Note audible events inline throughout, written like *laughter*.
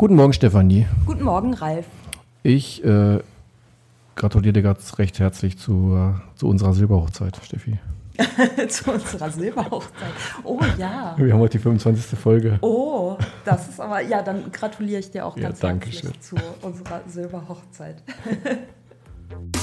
Guten Morgen, Stefanie. Guten Morgen, Ralf. Ich äh, gratuliere dir ganz recht herzlich zu, äh, zu unserer Silberhochzeit, Steffi. *laughs* zu unserer Silberhochzeit. Oh ja. Wir haben heute die 25. Folge. Oh, das ist aber, ja, dann gratuliere ich dir auch Ja, ganz danke herzlich schön. zu unserer Silberhochzeit. *laughs*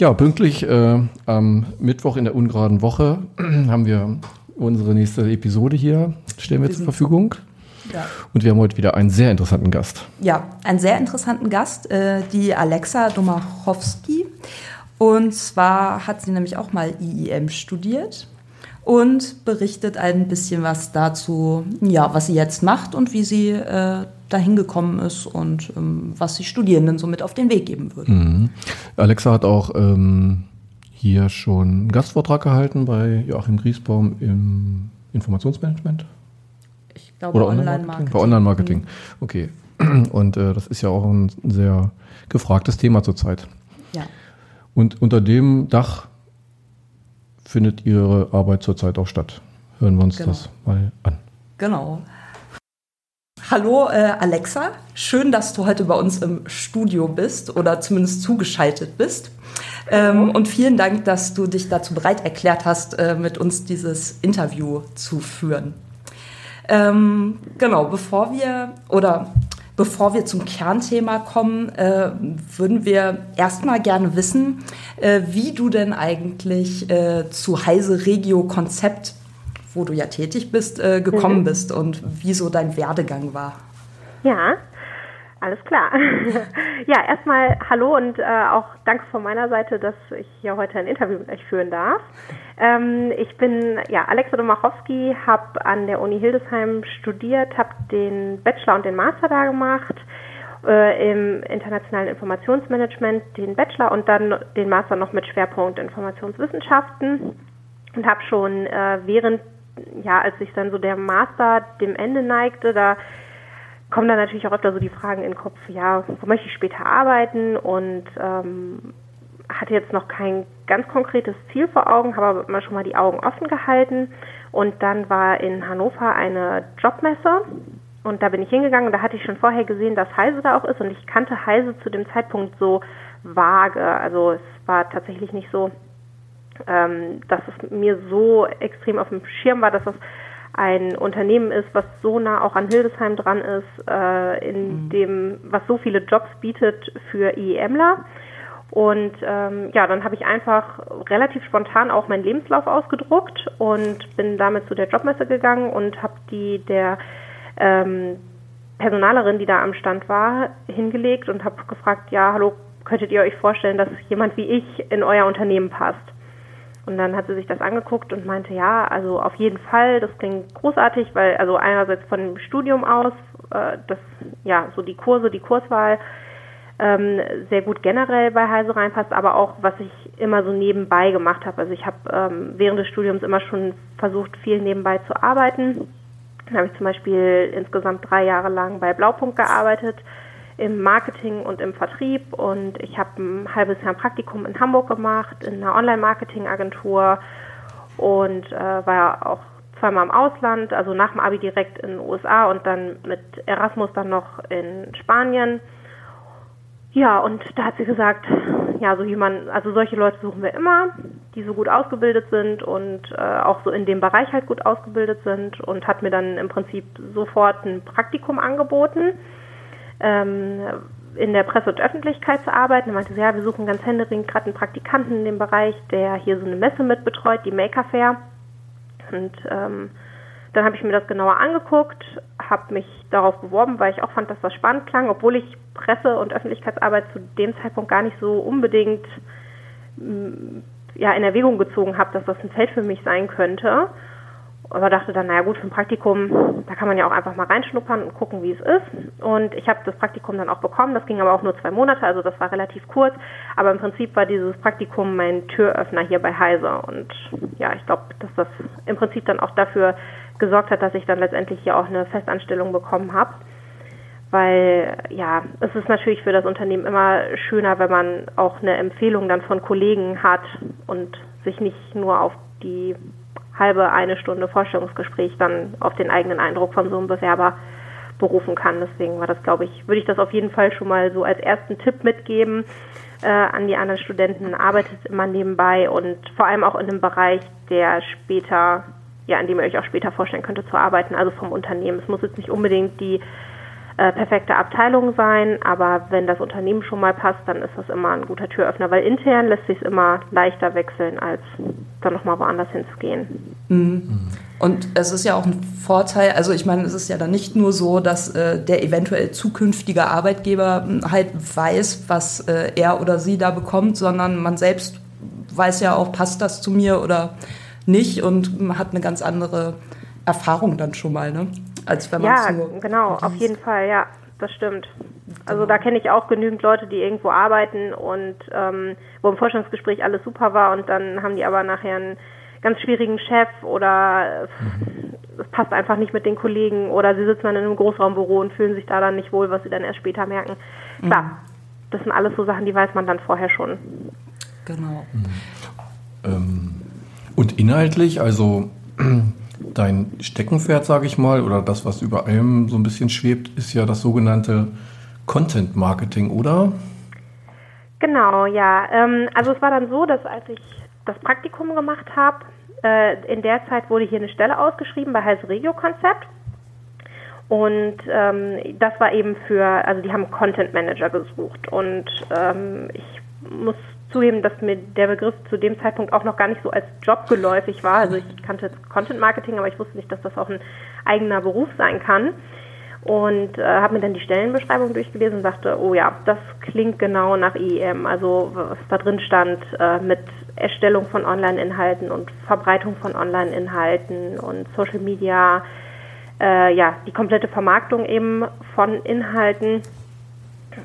Ja, pünktlich äh, am Mittwoch in der ungeraden Woche *clears throat* haben wir unsere nächste Episode hier, stellen wir, zur Verfügung. Ja. Und wir haben heute wieder einen sehr interessanten Gast. ja, einen sehr interessanten Gast, äh, die Alexa Domachowski. Und zwar hat sie nämlich auch mal IIM studiert und berichtet ein bisschen was dazu, ja, was sie jetzt macht und wie sie äh, dahin gekommen ist und ähm, was sie Studierenden so mit auf den Weg geben würde. Mhm. Alexa hat auch ähm, hier schon einen Gastvortrag gehalten bei Joachim Griesbaum im Informationsmanagement. Ich glaube, Oder Online-Marketing. Bei Online-Marketing. Okay. *clears throat* Und äh, das ist ja auch ein sehr gefragtes Thema zurzeit. Ja. Und unter dem Dach findet Ihre Arbeit zurzeit auch statt. Hören wir uns Genau. das mal an. Genau. Hallo äh, Alexa, schön, dass du heute bei uns im Studio bist oder zumindest zugeschaltet bist. Ähm, und vielen Dank, dass du dich dazu bereit erklärt hast, äh, mit uns dieses Interview zu führen. Ähm, genau, bevor wir oder bevor wir zum Kernthema kommen, äh, würden wir erstmal gerne wissen, äh, wie du denn eigentlich äh, zu Heise Regio Konzept, wo du ja tätig bist, äh, gekommen bist und wie so dein Werdegang war. Ja, alles klar. *laughs* ja, erstmal hallo und äh, auch danke von meiner Seite, dass ich hier heute ein Interview mit euch führen darf. Ähm, ich bin ja Alexa Domachowski, habe an der Uni Hildesheim studiert, habe den Bachelor und den Master da gemacht äh, im internationalen Informationsmanagement, den Bachelor und dann den Master noch mit Schwerpunkt Informationswissenschaften und habe schon äh, während, ja, als sich dann so der Master dem Ende neigte, da kommen dann natürlich auch öfter so die Fragen in den Kopf, ja, wo möchte ich später arbeiten? Und ähm, hatte jetzt noch kein ganz konkretes Ziel vor Augen, habe aber immer schon mal die Augen offen gehalten. Und dann war in Hannover eine Jobmesse und da bin ich hingegangen und da hatte ich schon vorher gesehen, dass Heise da auch ist. Und ich kannte Heise zu dem Zeitpunkt so vage, also es war tatsächlich nicht so, ähm, dass es mir so extrem auf dem Schirm war, dass es ein Unternehmen ist, was so nah auch an Hildesheim dran ist, äh, in dem, was so viele Jobs bietet für IEMler. Und ähm, ja, dann habe ich einfach relativ spontan auch meinen Lebenslauf ausgedruckt und bin damit zu der Jobmesse gegangen und habe die der ähm, Personalerin, die da am Stand war, hingelegt und habe gefragt, ja, hallo, könntet ihr euch vorstellen, dass jemand wie ich in euer Unternehmen passt? Und dann hat sie sich das angeguckt und meinte, ja, also auf jeden Fall, das klingt großartig, weil also einerseits von dem Studium aus, äh, das ja so die Kurse, die Kurswahl ähm, sehr gut generell bei Heise reinpasst, aber auch was ich immer so nebenbei gemacht habe. Also ich habe ähm, während des Studiums immer schon versucht, viel nebenbei zu arbeiten. Dann habe ich zum Beispiel insgesamt drei Jahre lang bei Blaupunkt gearbeitet im Marketing und im Vertrieb und ich habe ein halbes Jahr ein Praktikum in Hamburg gemacht, in einer Online-Marketing-Agentur und äh, war auch zweimal im Ausland, also nach dem Abi direkt in den USA und dann mit Erasmus dann noch in Spanien. Ja, und da hat sie gesagt, ja, so jemand, also solche Leute suchen wir immer, die so gut ausgebildet sind und äh, auch so in dem Bereich halt gut ausgebildet sind und hat mir dann im Prinzip sofort ein Praktikum angeboten ähm, in der Presse- und Öffentlichkeitsarbeit. Und meinte sie, ja, wir suchen ganz händeringend gerade einen Praktikanten in dem Bereich, der hier so eine Messe mitbetreut, die Maker Fair. Und ähm, dann habe ich mir das genauer angeguckt, habe mich darauf beworben, weil ich auch fand, dass das spannend klang, obwohl ich Presse- und Öffentlichkeitsarbeit zu dem Zeitpunkt gar nicht so unbedingt ja, in Erwägung gezogen habe, dass das ein Feld für mich sein könnte. Aber dachte dann, naja gut, für ein Praktikum, da kann man ja auch einfach mal reinschnuppern und gucken, wie es ist. Und ich habe das Praktikum dann auch bekommen. Das ging aber auch nur zwei Monate, also das war relativ kurz. Aber im Prinzip war dieses Praktikum mein Türöffner hier bei Heise. Und ja, ich glaube, dass das im Prinzip dann auch dafür gesorgt hat, dass ich dann letztendlich hier auch eine Festanstellung bekommen habe. Weil ja, es ist natürlich für das Unternehmen immer schöner, wenn man auch eine Empfehlung dann von Kollegen hat und sich nicht nur auf die halbe, eine Stunde Vorstellungsgespräch dann auf den eigenen Eindruck von so einem Bewerber berufen kann. Deswegen war das, glaube ich, würde ich das auf jeden Fall schon mal so als ersten Tipp mitgeben äh, an die anderen Studenten. Arbeitet immer nebenbei und vor allem auch in einem Bereich, der später, ja, in dem ihr euch auch später vorstellen könnte zu arbeiten, also vom Unternehmen. Es muss jetzt nicht unbedingt die äh, perfekte Abteilung sein, aber wenn das Unternehmen schon mal passt, dann ist das immer ein guter Türöffner, weil intern lässt sich immer leichter wechseln, als dann nochmal woanders hinzugehen. Mhm. Und es ist ja auch ein Vorteil, also ich meine, es ist ja dann nicht nur so, dass äh, der eventuell zukünftige Arbeitgeber hm, halt weiß, was äh, er oder sie da bekommt, sondern man selbst weiß ja auch, passt das zu mir oder nicht und man hat eine ganz andere Erfahrung dann schon mal, ne? Als wenn man Ja, genau, auf jeden Fall, ja, das stimmt. Also da kenne ich auch genügend Leute, die irgendwo arbeiten und ähm, wo im Forschungsgespräch alles super war und dann haben die aber nachher einen ganz schwierigen Chef oder es passt einfach nicht mit den Kollegen oder sie sitzen dann in einem Großraumbüro und fühlen sich da dann nicht wohl, was sie dann erst später merken. Klar, mhm. das sind alles so Sachen, die weiß man dann vorher schon. Genau. Mhm. Ähm, und inhaltlich, also *clears throat* dein Steckenpferd, sage ich mal, oder das, was über allem so ein bisschen schwebt, ist ja das sogenannte Content Marketing, oder? Genau, ja. Ähm, also es war dann so, dass als ich das Praktikum gemacht habe, äh, in der Zeit wurde hier eine Stelle ausgeschrieben bei Heise Regio Konzept. Und ähm, das war eben für, also die haben Content Manager gesucht. Und ähm, ich muss zugeben, dass mir der Begriff zu dem Zeitpunkt auch noch gar nicht so als Job geläufig war. Also ich kannte Content Marketing, aber ich wusste nicht, dass das auch ein eigener Beruf sein kann. Und äh, habe mir dann die Stellenbeschreibung durchgelesen und sagte, oh ja, das klingt genau nach IEM. Also was da drin stand äh, mit Erstellung von Online-Inhalten und Verbreitung von Online-Inhalten und Social Media, äh, ja, die komplette Vermarktung eben von Inhalten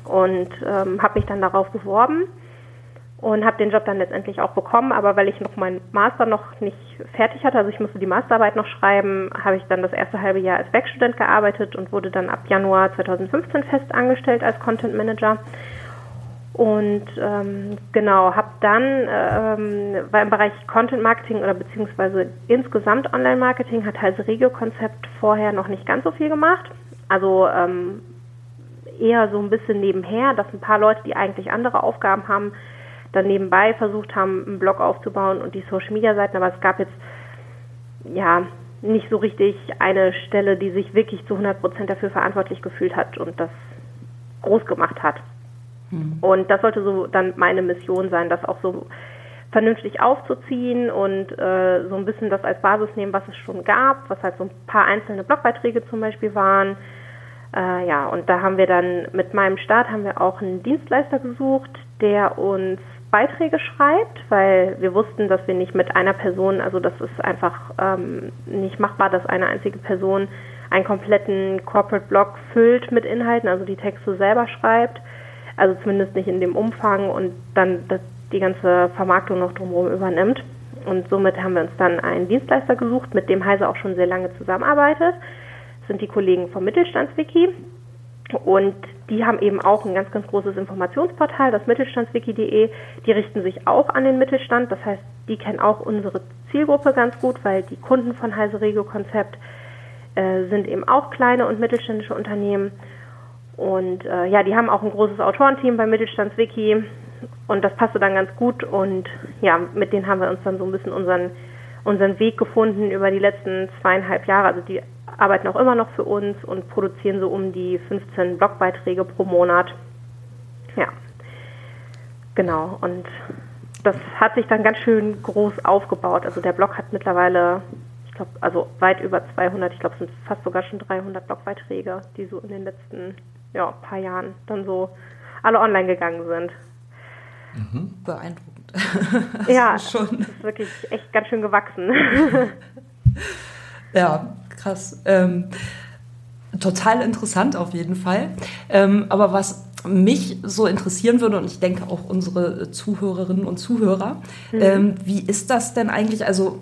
und ähm, habe mich dann darauf beworben und habe den Job dann letztendlich auch bekommen, aber weil ich noch meinen Master noch nicht fertig hatte, also ich musste die Masterarbeit noch schreiben, habe ich dann das erste halbe Jahr als Werkstudent gearbeitet und wurde dann ab Januar 2015 fest angestellt als Content Manager. Und ähm, genau, habe dann, ähm, war im Bereich Content Marketing oder beziehungsweise insgesamt Online Marketing hat Heise Regio Konzept vorher noch nicht ganz so viel gemacht. Also ähm, eher so ein bisschen nebenher, dass ein paar Leute, die eigentlich andere Aufgaben haben, dann nebenbei versucht haben, einen Blog aufzubauen und die Social Media Seiten, aber es gab jetzt ja nicht so richtig eine Stelle, die sich wirklich zu 100 Prozent dafür verantwortlich gefühlt hat und das groß gemacht hat. Mhm. Und das sollte so dann meine Mission sein, das auch so vernünftig aufzuziehen und äh, so ein bisschen das als Basis nehmen, was es schon gab, was halt so ein paar einzelne Blogbeiträge zum Beispiel waren. Äh, ja, und da haben wir dann mit meinem Start haben wir auch einen Dienstleister gesucht, der uns Beiträge schreibt, weil wir wussten, dass wir nicht mit einer Person, also das ist einfach ähm, nicht machbar, dass eine einzige Person einen kompletten Corporate Blog füllt mit Inhalten, also die Texte selber schreibt, also zumindest nicht in dem Umfang und dann die ganze Vermarktung noch drumherum übernimmt. Und somit haben wir uns dann einen Dienstleister gesucht, mit dem Heise auch schon sehr lange zusammenarbeitet. Das sind die Kollegen vom Mittelstandswiki. Und die haben eben auch ein ganz, ganz großes Informationsportal, das Mittelstandswiki.de. Die richten sich auch an den Mittelstand. Das heißt, die kennen auch unsere Zielgruppe ganz gut, weil die Kunden von Heise Regio Konzept äh, sind eben auch kleine und mittelständische Unternehmen. Und äh, ja, die haben auch ein großes Autorenteam bei Mittelstandswiki und das passte dann ganz gut und ja, mit denen haben wir uns dann so ein bisschen unseren, unseren Weg gefunden über die letzten zweieinhalb Jahre. Also die arbeiten auch immer noch für uns und produzieren so um die 15 Blogbeiträge pro Monat. Ja, genau. Und das hat sich dann ganz schön groß aufgebaut. Also der Blog hat mittlerweile, ich glaube, also weit über 200, ich glaube, es sind fast sogar schon 300 Blogbeiträge, die so in den letzten ja, paar Jahren dann so alle online gegangen sind. Mhm. Beeindruckend. ja, *laughs* schon. das ist wirklich echt ganz schön gewachsen. *laughs* Ja, *laughs* krass. Ähm, total interessant auf jeden Fall. Ähm, aber was mich so interessieren würde, und ich denke auch unsere Zuhörerinnen und Zuhörer, mhm. ähm, wie ist das denn eigentlich? Also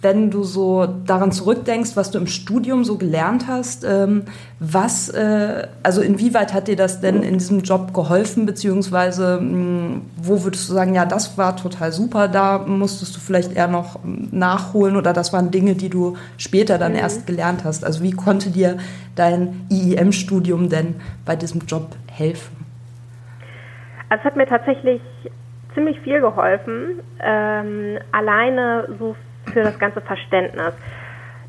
wenn du so daran zurückdenkst, was du im Studium so gelernt hast, ähm, was, äh, also inwieweit hat dir das denn in diesem Job geholfen, beziehungsweise mh, hm, wo würdest du sagen, ja, das war total super, da musstest du vielleicht eher noch nachholen oder das waren Dinge, die du später dann mhm. erst gelernt hast? Also wie konnte dir dein IIM-Studium denn bei diesem Job helfen? Also es hat mir tatsächlich ziemlich viel geholfen, ähm, alleine so für das ganze Verständnis.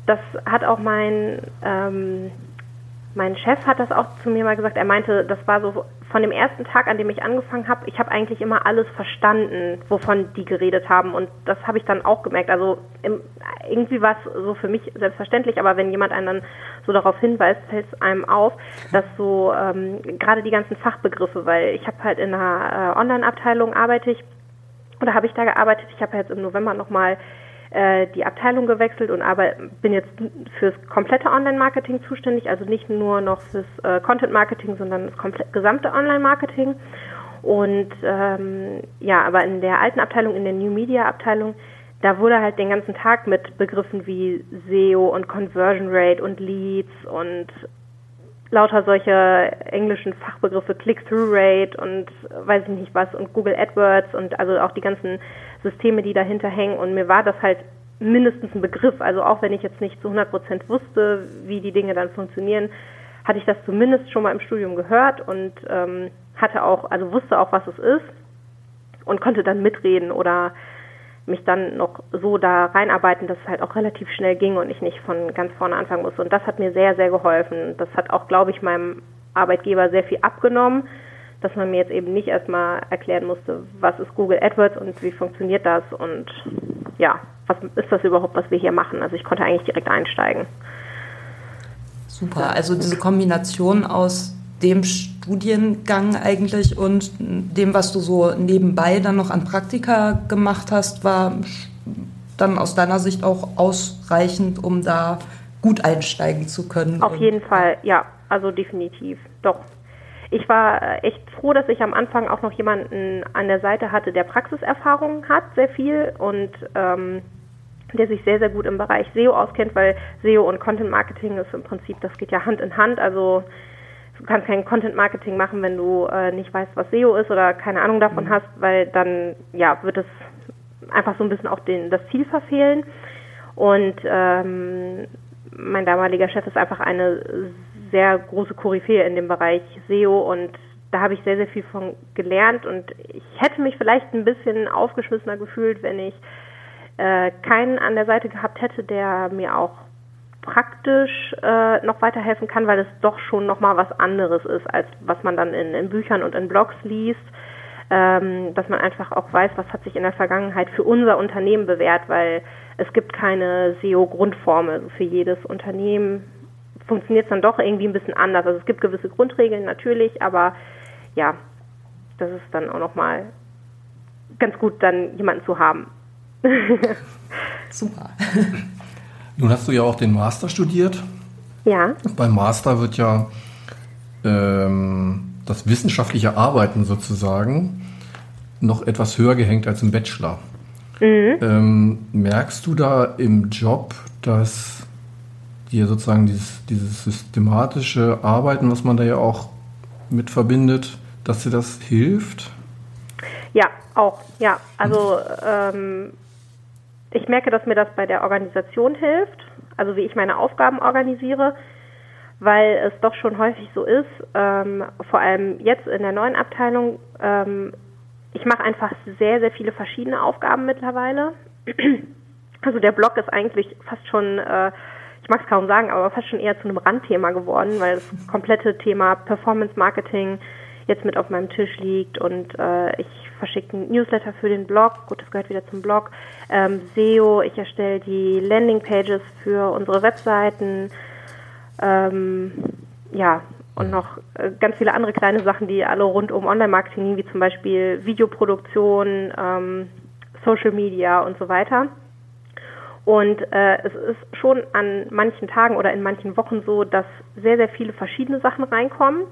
Das hat auch mein, ähm, mein Chef hat das auch zu mir mal gesagt. Er meinte, das war so von dem ersten Tag, an dem ich angefangen habe, ich habe eigentlich immer alles verstanden, wovon die geredet haben. Und das habe ich dann auch gemerkt. Also im, irgendwie war es so für mich selbstverständlich, aber wenn jemand einen dann so darauf hinweist, fällt es einem auf, dass so ähm, gerade die ganzen Fachbegriffe, weil ich habe halt in einer äh, Online-Abteilung arbeite ich oder habe ich da gearbeitet. Ich habe jetzt im November nochmal äh, die Abteilung gewechselt und aber bin jetzt fürs komplette Online-Marketing zuständig, also nicht nur noch fürs äh, Content-Marketing, sondern das komplett, gesamte Online-Marketing. Und ähm, ja, aber in der alten Abteilung, in der New Media Abteilung, da wurde halt den ganzen Tag mit Begriffen wie SEO und Conversion Rate und Leads und lauter solche englischen Fachbegriffe, Click-Through-Rate und weiß ich nicht was und Google AdWords und also auch die ganzen Systeme, die dahinter hängen. Und mir war das halt mindestens ein Begriff. Also auch wenn ich jetzt nicht zu 100 Prozent wusste, wie die Dinge dann funktionieren, hatte ich das zumindest schon mal im Studium gehört und ähm, hatte auch, also wusste auch, was es ist und konnte dann mitreden oder mich dann noch so da reinarbeiten, dass es halt auch relativ schnell ging und ich nicht von ganz vorne anfangen musste. Und das hat mir sehr, sehr geholfen. Das hat auch, glaube ich, meinem Arbeitgeber sehr viel abgenommen, dass man mir jetzt eben nicht erstmal erklären musste, was ist Google AdWords und wie funktioniert das und ja, was ist das überhaupt, was wir hier machen. Also ich konnte eigentlich direkt einsteigen. Super, also diese Kombination aus dem Studiengang eigentlich und dem, was du so nebenbei dann noch an Praktika gemacht hast, war dann aus deiner Sicht auch ausreichend, um da gut einsteigen zu können. Auf jeden Fall, ja, also definitiv, doch ich war echt froh, dass ich am Anfang auch noch jemanden an der Seite hatte, der Praxiserfahrung hat, sehr viel und ähm, der sich sehr, sehr gut im Bereich SEO auskennt, weil SEO und Content Marketing ist im Prinzip, das geht ja Hand in Hand. Also du kannst kein Content Marketing machen, wenn du äh, nicht weißt, was SEO ist oder keine Ahnung davon mhm. hast, weil dann ja wird es einfach so ein bisschen auch den, das Ziel verfehlen. Und ähm, mein damaliger Chef ist einfach eine sehr große Koryphäe in dem Bereich SEO und da habe ich sehr, sehr viel von gelernt und ich hätte mich vielleicht ein bisschen aufgeschmissener gefühlt, wenn ich äh, keinen an der Seite gehabt hätte, der mir auch praktisch äh, noch weiterhelfen kann, weil es doch schon nochmal was anderes ist, als was man dann in, in Büchern und in Blogs liest. Ähm, dass man einfach auch weiß, was hat sich in der Vergangenheit für unser Unternehmen bewährt, weil es gibt keine SEO-Grundformel. Also für jedes Unternehmen funktioniert es dann doch irgendwie ein bisschen anders. Also es gibt gewisse Grundregeln natürlich, aber ja, das ist dann auch nochmal ganz gut, dann jemanden zu haben. *laughs* Super. Nun hast du ja auch den Master studiert. Ja. Beim Master wird ja ähm, das wissenschaftliche Arbeiten sozusagen noch etwas höher gehängt als im Bachelor. Mhm. Ähm, merkst du da im Job, dass dir sozusagen dieses, dieses systematische Arbeiten, was man da ja auch mit verbindet, dass dir das hilft? Ja, auch, ja. Also ähm, ich merke, dass mir das bei der Organisation hilft, also wie ich meine Aufgaben organisiere, weil es doch schon häufig so ist, ähm, vor allem jetzt in der neuen Abteilung, ähm, ich mache einfach sehr, sehr viele verschiedene Aufgaben mittlerweile. Also der Blog ist eigentlich fast schon äh, ich mag es kaum sagen, aber fast schon eher zu einem Randthema geworden, weil das komplette Thema Performance Marketing jetzt mit auf meinem Tisch liegt und äh, ich verschicke einen Newsletter für den Blog, gut, das gehört wieder zum Blog, ähm, SEO, ich erstelle die Landingpages für unsere Webseiten, ähm, ja, und noch äh, ganz viele andere kleine Sachen, die alle rund um Online-Marketing, wie zum Beispiel Videoproduktion, ähm, Social Media und so weiter. Und äh, es ist schon an manchen Tagen oder in manchen Wochen so, dass sehr, sehr viele verschiedene Sachen reinkommen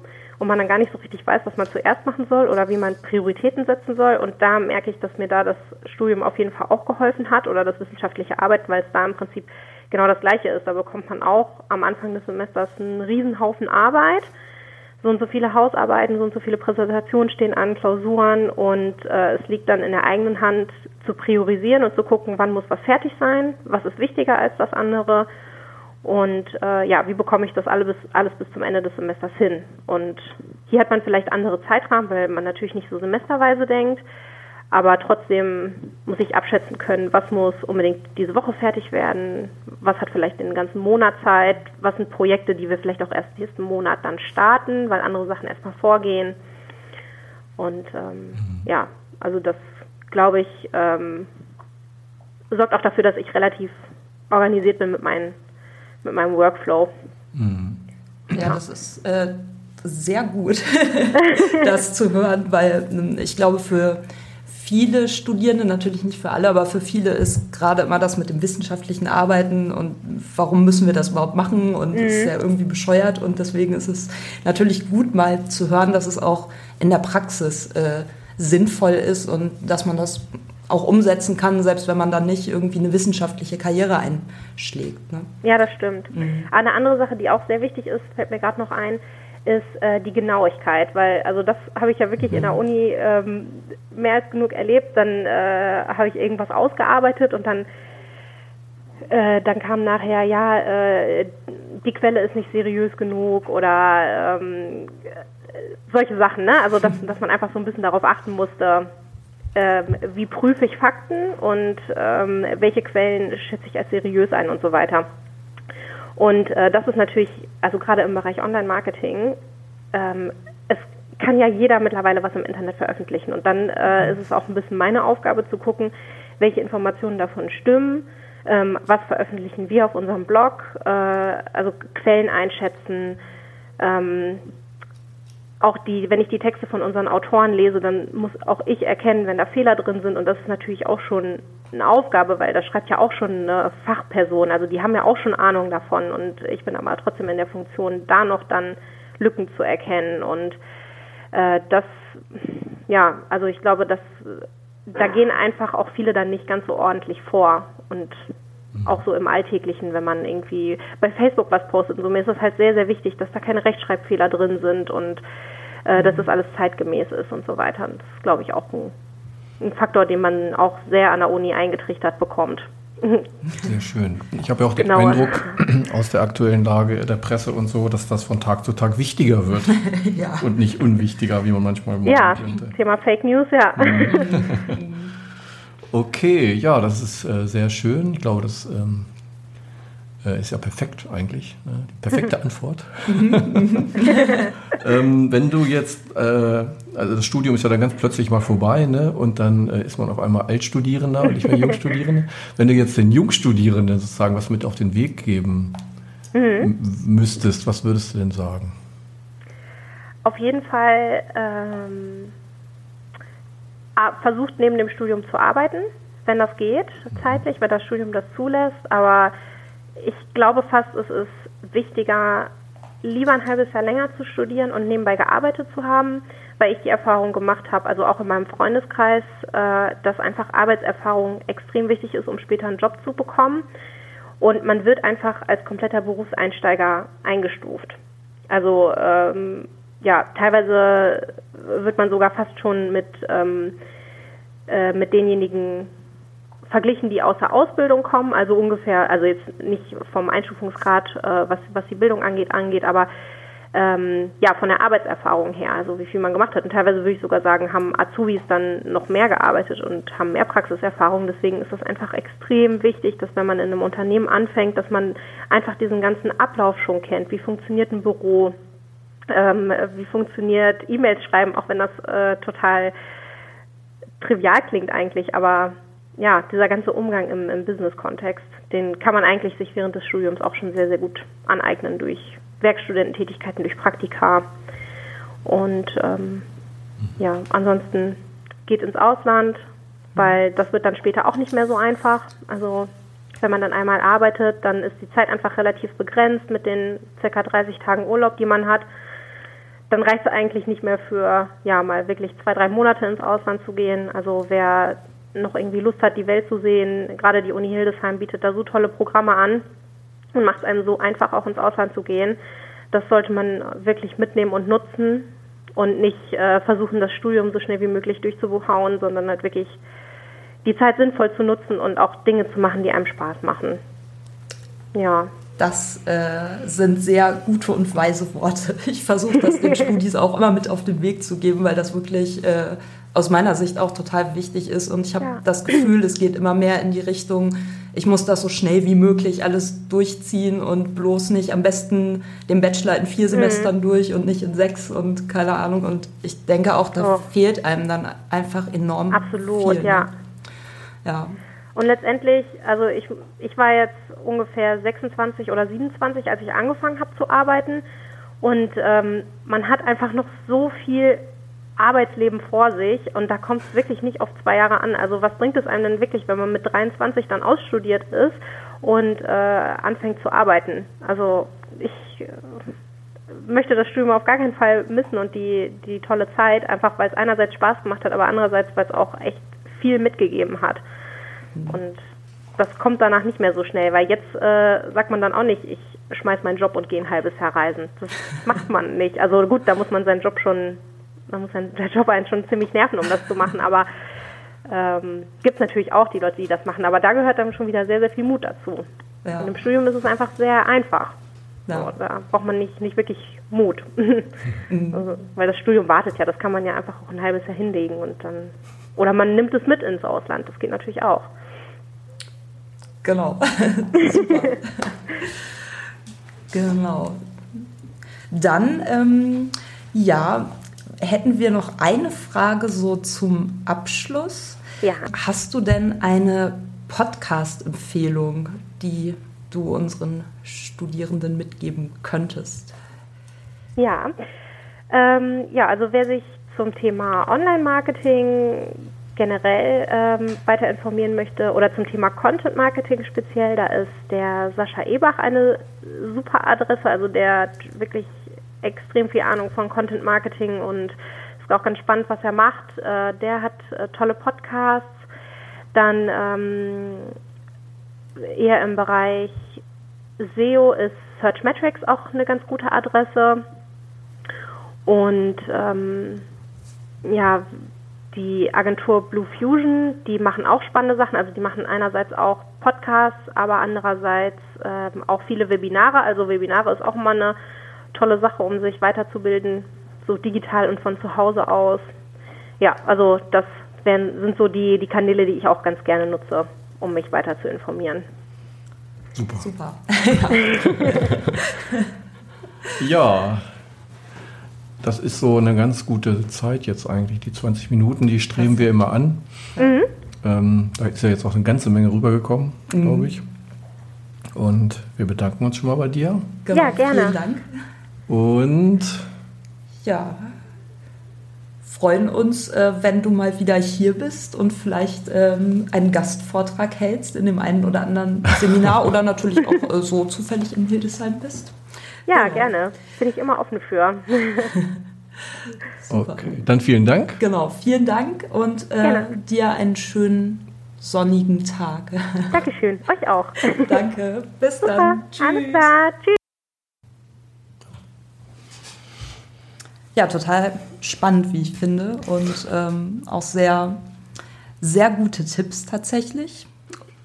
und man dann gar nicht so richtig weiß, was man zuerst machen soll oder wie man Prioritäten setzen soll. Und da merke ich, dass mir da das Studium auf jeden Fall auch geholfen hat oder das wissenschaftliche Arbeiten, weil es da im Prinzip genau das Gleiche ist. Da bekommt man auch am Anfang des Semesters einen Riesenhaufen Arbeit so und so viele Hausarbeiten, so und so viele Präsentationen stehen an, Klausuren und äh, es liegt dann in der eigenen Hand zu priorisieren und zu gucken, wann muss was fertig sein, was ist wichtiger als das andere und äh, ja, wie bekomme ich das alles bis, alles bis zum Ende des Semesters hin. Und hier hat man vielleicht andere Zeitrahmen, weil man natürlich nicht so semesterweise denkt. Aber trotzdem muss ich abschätzen können, was muss unbedingt diese Woche fertig werden, was hat vielleicht den ganzen Monat Zeit, was sind Projekte, die wir vielleicht auch erst nächsten Monat dann starten, weil andere Sachen erstmal vorgehen. Und ähm, mhm. ja, also das glaube ich ähm, sorgt auch dafür, dass ich relativ organisiert bin mit, meinen, mit meinem Workflow. Mhm. Ja, das ist äh, sehr gut, *laughs* das zu hören, weil ähm, ich glaube, für viele Studierende, natürlich nicht für alle, aber für viele ist gerade immer das mit dem wissenschaftlichen Arbeiten und warum müssen wir das überhaupt machen und mhm. ist ja irgendwie bescheuert und deswegen ist es natürlich gut mal zu hören, dass es auch in der Praxis äh, sinnvoll ist und dass man das auch umsetzen kann, selbst wenn man dann nicht irgendwie eine wissenschaftliche Karriere einschlägt. Ne? Ja, das stimmt. Mhm. Eine andere Sache, die auch sehr wichtig ist, fällt mir gerade noch ein, ist äh, die Genauigkeit, weil also das habe ich ja wirklich mhm. in der mhm. Uni ähm, mehr als genug erlebt. Dann äh, habe ich irgendwas ausgearbeitet und dann äh, dann kam nachher ja äh, die Quelle ist nicht seriös genug oder ähm, solche Sachen, ne? Also dass, dass man einfach so ein bisschen darauf achten musste, ähm, wie prüfe ich Fakten und ähm, welche Quellen schätze ich als seriös ein und so weiter. Und äh, das ist natürlich, also gerade im Bereich Online-Marketing, ähm, es kann ja jeder mittlerweile was im Internet veröffentlichen. Und dann äh, ist es auch ein bisschen meine Aufgabe zu gucken, welche Informationen davon stimmen, ähm, was veröffentlichen wir auf unserem Blog, äh, also Quellen einschätzen, ähm, auch die, wenn ich die Texte von unseren Autoren lese, dann muss auch ich erkennen, wenn da Fehler drin sind. Und das ist natürlich auch schon eine Aufgabe, weil das schreibt ja auch schon eine Fachperson. Also die haben ja auch schon Ahnung davon. Und ich bin aber trotzdem in der Funktion, da noch dann Lücken zu erkennen. Und äh, das, ja, also ich glaube, dass da gehen einfach auch viele dann nicht ganz so ordentlich vor. Und auch so im Alltäglichen, wenn man irgendwie bei Facebook was postet und so. Mir ist es halt sehr, sehr wichtig, dass da keine Rechtschreibfehler drin sind und äh, dass das alles zeitgemäß ist und so weiter. Und das ist, glaube ich, auch ein, ein Faktor, den man auch sehr an der Uni eingetrichtert bekommt. Sehr schön. Ich habe ja auch den genau. Eindruck *clears throat* aus der aktuellen Lage der Presse und so, dass das von Tag zu Tag wichtiger wird *laughs* ja. und nicht unwichtiger, wie man manchmal meint. Ja, Thema Fake News, ja. *laughs* Okay, ja, das ist äh, sehr schön. Ich glaube, das ähm, äh, ist ja perfekt eigentlich. Ne? Die perfekte *laughs* Antwort. *laughs* ähm, wenn du jetzt, äh, also das Studium ist ja dann ganz plötzlich mal vorbei, ne? Und dann äh, ist man auf einmal Altstudierender und nicht mehr Jungstudierende. *laughs* wenn du jetzt den Jungstudierenden sozusagen was mit auf den Weg geben mhm. müsstest, was würdest du denn sagen? Auf jeden Fall. Ähm versucht neben dem Studium zu arbeiten, wenn das geht, zeitlich, wenn das Studium das zulässt. Aber ich glaube fast, es ist wichtiger, lieber ein halbes Jahr länger zu studieren und nebenbei gearbeitet zu haben, weil ich die Erfahrung gemacht habe, also auch in meinem Freundeskreis, äh, dass einfach Arbeitserfahrung extrem wichtig ist, um später einen Job zu bekommen. Und man wird einfach als kompletter Berufseinsteiger eingestuft. Also ähm, ja, teilweise wird man sogar fast schon mit, ähm, äh, mit denjenigen verglichen, die aus der Ausbildung kommen, also ungefähr, also jetzt nicht vom Einstufungsgrad, äh, was, was die Bildung angeht, angeht, aber ähm, ja, von der Arbeitserfahrung her, also wie viel man gemacht hat. Und teilweise würde ich sogar sagen, haben Azubis dann noch mehr gearbeitet und haben mehr Praxiserfahrung. Deswegen ist es einfach extrem wichtig, dass wenn man in einem Unternehmen anfängt, dass man einfach diesen ganzen Ablauf schon kennt. Wie funktioniert ein Büro? Ähm, wie funktioniert E-Mails schreiben, auch wenn das äh, total trivial klingt eigentlich, aber ja, dieser ganze Umgang im, im Business-Kontext, den kann man eigentlich sich während des Studiums auch schon sehr, sehr gut aneignen durch Werkstudententätigkeiten, durch Praktika. Und ähm, ja, ansonsten geht ins Ausland, weil das wird dann später auch nicht mehr so einfach. Also wenn man dann einmal arbeitet, dann ist die Zeit einfach relativ begrenzt mit den circa 30 Tagen Urlaub, die man hat. Dann reicht es eigentlich nicht mehr für, ja, mal wirklich zwei, drei Monate ins Ausland zu gehen. Also wer noch irgendwie Lust hat, die Welt zu sehen, gerade die Uni Hildesheim bietet da so tolle Programme an und macht es einem so einfach, auch ins Ausland zu gehen. Das sollte man wirklich mitnehmen und nutzen und nicht äh, versuchen, das Studium so schnell wie möglich durchzuhauen, sondern halt wirklich die Zeit sinnvoll zu nutzen und auch Dinge zu machen, die einem Spaß machen. Ja. Das äh, sind sehr gute und weise Worte. *laughs* Ich versuche das den Studis auch immer mit auf den Weg zu geben, weil das wirklich äh, aus meiner Sicht auch total wichtig ist. Und ich habe Ja. das Gefühl, es geht immer mehr in die Richtung, ich muss das so schnell wie möglich alles durchziehen und bloß nicht am besten den Bachelor in vier Semestern durch und nicht in sechs und keine Ahnung. Und ich denke auch, da Oh. fehlt einem dann einfach enorm Absolut, viel. ja. Ne? Ja. Und letztendlich, also ich, ich war jetzt ungefähr 26 oder 27, als ich angefangen habe zu arbeiten. Und ähm, man hat einfach noch so viel Arbeitsleben vor sich und da kommt es wirklich nicht auf zwei Jahre an. Also was bringt es einem denn wirklich, wenn man mit 23 dann ausstudiert ist und äh, anfängt zu arbeiten? Also ich äh, möchte das Studium auf gar keinen Fall missen und die, die tolle Zeit, einfach weil es einerseits Spaß gemacht hat, aber andererseits, weil es auch echt viel mitgegeben hat. Und das kommt danach nicht mehr so schnell, weil jetzt äh, sagt man dann auch nicht, ich schmeiß meinen Job und gehe ein halbes Jahr reisen. Das *laughs* macht man nicht. Also gut, da muss man seinen Job schon, da muss sein, der Job einen schon ziemlich nerven, um das zu machen, aber ähm, gibt es natürlich auch die Leute, die das machen, aber da gehört dann schon wieder sehr, sehr viel Mut dazu. Ja. Und im Studium ist es einfach sehr einfach. Ja. So, da braucht man nicht, nicht wirklich Mut. *laughs* also, weil das Studium wartet ja, das kann man ja einfach auch ein halbes Jahr hinlegen und dann. Oder man nimmt es mit ins Ausland, das geht natürlich auch. Genau. *laughs* Super. genau. Dann, ähm, ja, hätten wir noch eine Frage so zum Abschluss. Ja. Hast du denn eine Podcast-Empfehlung, die du unseren Studierenden mitgeben könntest? Ja. Ähm, ja, also wer sich zum Thema Online-Marketing generell ähm, weiter informieren möchte oder zum Thema Content-Marketing speziell, da ist der Sascha Ebach eine super Adresse. Also der hat wirklich extrem viel Ahnung von Content-Marketing und ist auch ganz spannend, was er macht. Äh, der hat äh, tolle Podcasts. Dann ähm, eher im Bereich SEO ist Searchmetrics auch eine ganz gute Adresse. Und ähm, ja, die Agentur Blue Fusion, die machen auch spannende Sachen. Also die machen einerseits auch Podcasts, aber andererseits ähm, auch viele Webinare. Also Webinare ist auch immer eine tolle Sache, um sich weiterzubilden, so digital und von zu Hause aus. Ja, also das wären, sind so die, die Kanäle, die ich auch ganz gerne nutze, um mich weiter zu informieren. Super. Super. *laughs* Ja, das ist so eine ganz gute Zeit jetzt eigentlich. Die 20 Minuten, die streben wir immer an. Ähm, da ist ja jetzt auch eine ganze Menge rübergekommen, glaube ich. Und wir bedanken uns schon mal bei dir. Genau, Ja, gerne. Vielen Dank. Und Ja, freuen uns, äh, wenn du mal wieder hier bist und vielleicht ähm, einen Gastvortrag hältst in dem einen oder anderen *laughs* Seminar oder natürlich auch äh, so zufällig in Hildesheim bist. Ja, Genau. gerne. Bin ich immer offen für. *laughs* Okay, dann vielen Dank. Genau, vielen Dank und äh, dir einen schönen sonnigen Tag. Dankeschön. *laughs* Euch auch. Danke, bis Super. dann. Alles klar. Tschüss. Ja, total spannend, wie ich finde. Und ähm, auch sehr, sehr gute Tipps tatsächlich.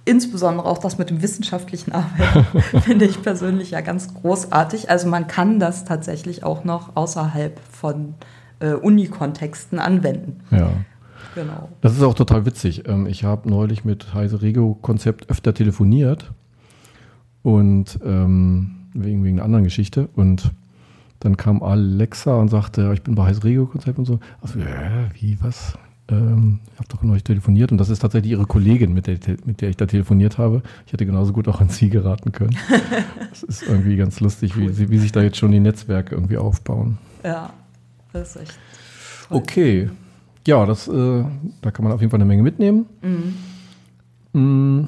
Insbesondere auch das mit dem wissenschaftlichen Arbeiten *laughs* finde ich persönlich ja ganz großartig. Also man kann das tatsächlich auch noch außerhalb von äh, Uni-Kontexten anwenden. Ja. Genau. Das ist auch total witzig. Ähm, Ich habe neulich mit Heise Regio Konzept öfter telefoniert und ähm, wegen, wegen einer anderen Geschichte. Und dann kam Alexa und sagte, ich bin bei Heise Regio Konzept und so. Also, ja, wie, was? Ähm, ich habe doch neulich telefoniert und das ist tatsächlich ihre Kollegin, mit der, mit der ich da telefoniert habe. Ich hätte genauso gut auch an sie geraten können. *laughs* Das ist irgendwie ganz lustig, wie, sie- wie sich da jetzt schon die Netzwerke irgendwie aufbauen. Ja, das ist echt. toll. Okay. Ja, das, äh, da kann man auf jeden Fall eine Menge mitnehmen. Mm,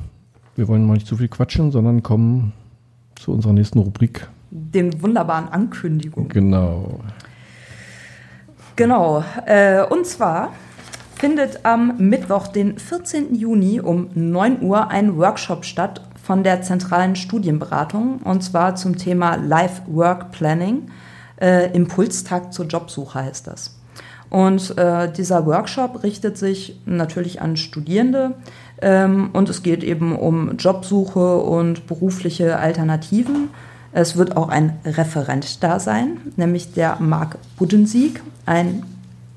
wir wollen mal nicht zu viel quatschen, sondern kommen zu unserer nächsten Rubrik. Den wunderbaren Ankündigungen. Genau. Genau. Äh, und zwar findet am Mittwoch, den 14. Juni um 9 Uhr ein Workshop statt von der zentralen Studienberatung und zwar zum Thema Life Work Planning. Äh, Impulstag zur Jobsuche heißt das. Und äh, dieser Workshop richtet sich natürlich an Studierende ähm, und es geht eben um Jobsuche und berufliche Alternativen. Es wird auch ein Referent da sein, nämlich der Marc Buddensieg, ein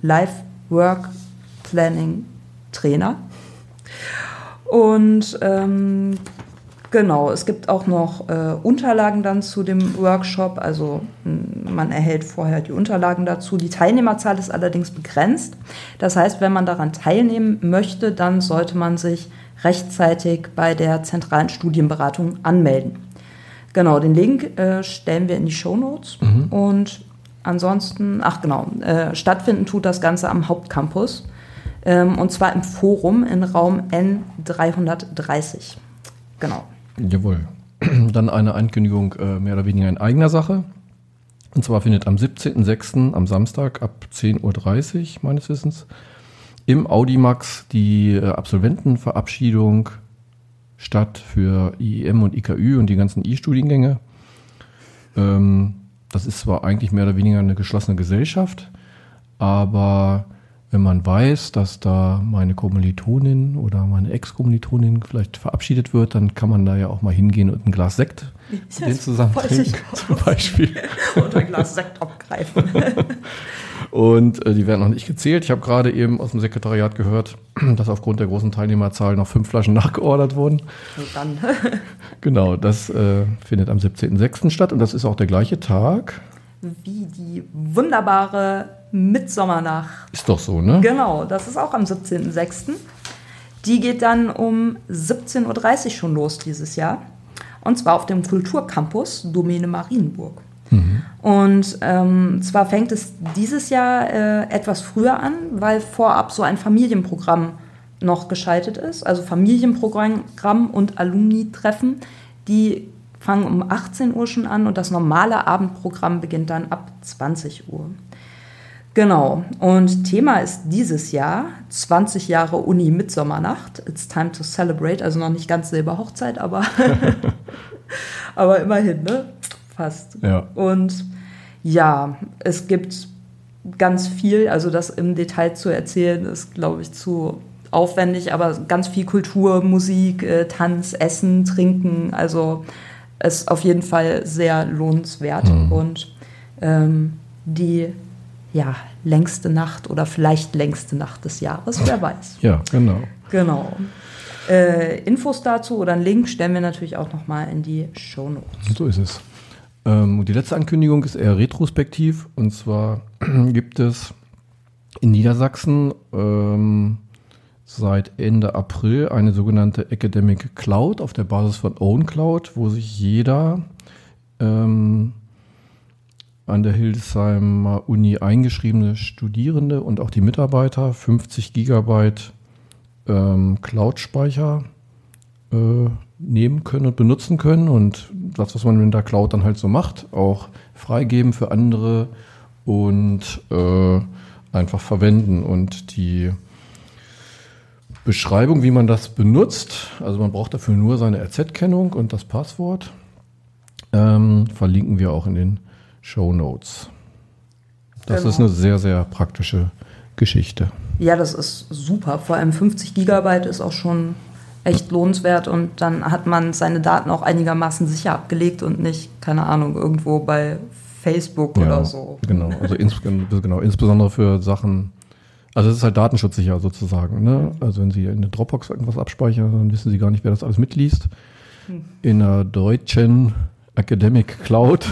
Life Work Planning Trainer. Und ähm, genau, es gibt auch noch äh, Unterlagen dann zu dem Workshop. Also man erhält vorher die Unterlagen dazu. Die Teilnehmerzahl ist allerdings begrenzt. Das heißt, wenn man daran teilnehmen möchte, dann sollte man sich rechtzeitig bei der zentralen Studienberatung anmelden. Genau, den Link äh, stellen wir in die Show Notes. Und ansonsten, ach genau, äh, stattfinden tut das Ganze am Hauptcampus. Ähm, und zwar im Forum in Raum N330. Genau. Jawohl. *clears throat* Dann eine Ankündigung äh, mehr oder weniger in eigener Sache. Und zwar findet am 17.06. am Samstag ab 10.30 Uhr meines Wissens im Audimax die äh, Absolventenverabschiedung statt für IEM und IKÜ und die ganzen I-Studiengänge. Ähm, das ist zwar eigentlich mehr oder weniger eine geschlossene Gesellschaft, aber wenn man weiß, dass da meine Kommilitonin oder meine Ex-Kommilitonin vielleicht verabschiedet wird, dann kann man da ja auch mal hingehen und ein Glas Sekt Ja, den zusammen trinken, *laughs* zum Beispiel. *laughs* Und ein Glas Sekt abgreifen. *laughs* Und äh, die werden noch nicht gezählt. Ich habe gerade eben aus dem Sekretariat gehört, *clears throat* dass aufgrund der großen Teilnehmerzahl noch fünf Flaschen nachgeordert wurden. Und dann Genau, das äh, findet am 17.06. statt und das ist auch der gleiche Tag. Wie die wunderbare Mitsommernacht. Ist doch so, ne? Genau, das ist auch am 17.06. Die geht dann um 17.30 Uhr schon los dieses Jahr. Und zwar auf dem Kulturcampus Domäne Marienburg. Und ähm, zwar fängt es dieses Jahr äh, etwas früher an, weil vorab so ein Familienprogramm noch geschaltet ist. Also Familienprogramm und Alumni-Treffen, die fangen um 18 Uhr schon an und das normale Abendprogramm beginnt dann ab 20 Uhr. Genau. Und Thema ist dieses Jahr 20 Jahre Uni Mitsommernacht. It's time to celebrate. Also noch nicht ganz Silberhochzeit, aber, *laughs* aber immerhin, ne? Fast. Ja. Und ja, es gibt ganz viel, also das im Detail zu erzählen, ist, glaube ich, zu aufwendig, aber ganz viel Kultur, Musik, äh, Tanz, Essen, Trinken, also ist auf jeden Fall sehr lohnenswert und ähm, die ja, längste Nacht oder vielleicht längste Nacht des Jahres, wer weiß. Ja, genau. Genau. Äh, Infos dazu oder einen Link stellen wir natürlich auch nochmal in die Show Notes. So ist es. Ähm, die letzte Ankündigung ist eher retrospektiv. Und zwar *clears throat* gibt es in Niedersachsen ähm, seit Ende April eine sogenannte Academic Cloud auf der Basis von OwnCloud, wo sich jeder ähm, an der Hildesheimer Uni eingeschriebene Studierende und auch die Mitarbeiter 50 Gigabyte ähm, Cloud-Speicher äh, nehmen können und benutzen können und das, was man in der Cloud dann halt so macht, auch freigeben für andere und äh, einfach verwenden. Und die Beschreibung, wie man das benutzt, also man braucht dafür nur seine RZ-Kennung und das Passwort, ähm, verlinken wir auch in den Show Notes. Das Genau. ist eine sehr, sehr praktische Geschichte. Ja, das ist super. Vor allem 50 Gigabyte ist auch schon echt lohnenswert und dann hat man seine Daten auch einigermaßen sicher abgelegt und nicht, keine Ahnung, irgendwo bei Facebook oder so. Genau, also ins, *laughs* genau, insbesondere für Sachen, also es ist halt datenschutzsicher sozusagen. Ne? Also wenn Sie in eine Dropbox irgendwas abspeichern, dann wissen Sie gar nicht, wer das alles mitliest. In einer deutschen Academic Cloud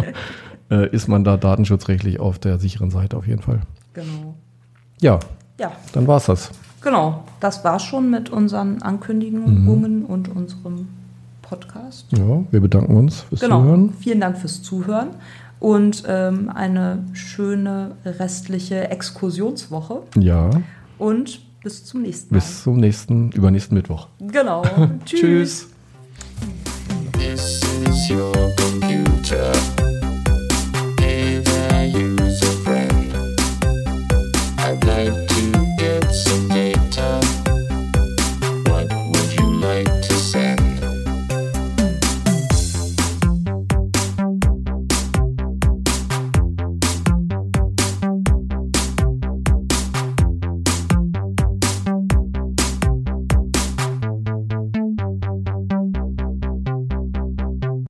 *laughs* äh, ist man da datenschutzrechtlich auf der sicheren Seite auf jeden Fall. Genau. Ja, Ja, dann war's das. genau. Das war schon mit unseren Ankündigungen und unserem Podcast. Ja, wir bedanken uns fürs Genau. Zuhören. Vielen Dank fürs Zuhören und ähm, eine schöne restliche Exkursionswoche. Ja, Und bis zum nächsten Mal. Bis zum nächsten, übernächsten Mittwoch. Genau. *laughs* Tschüss. This is your computer.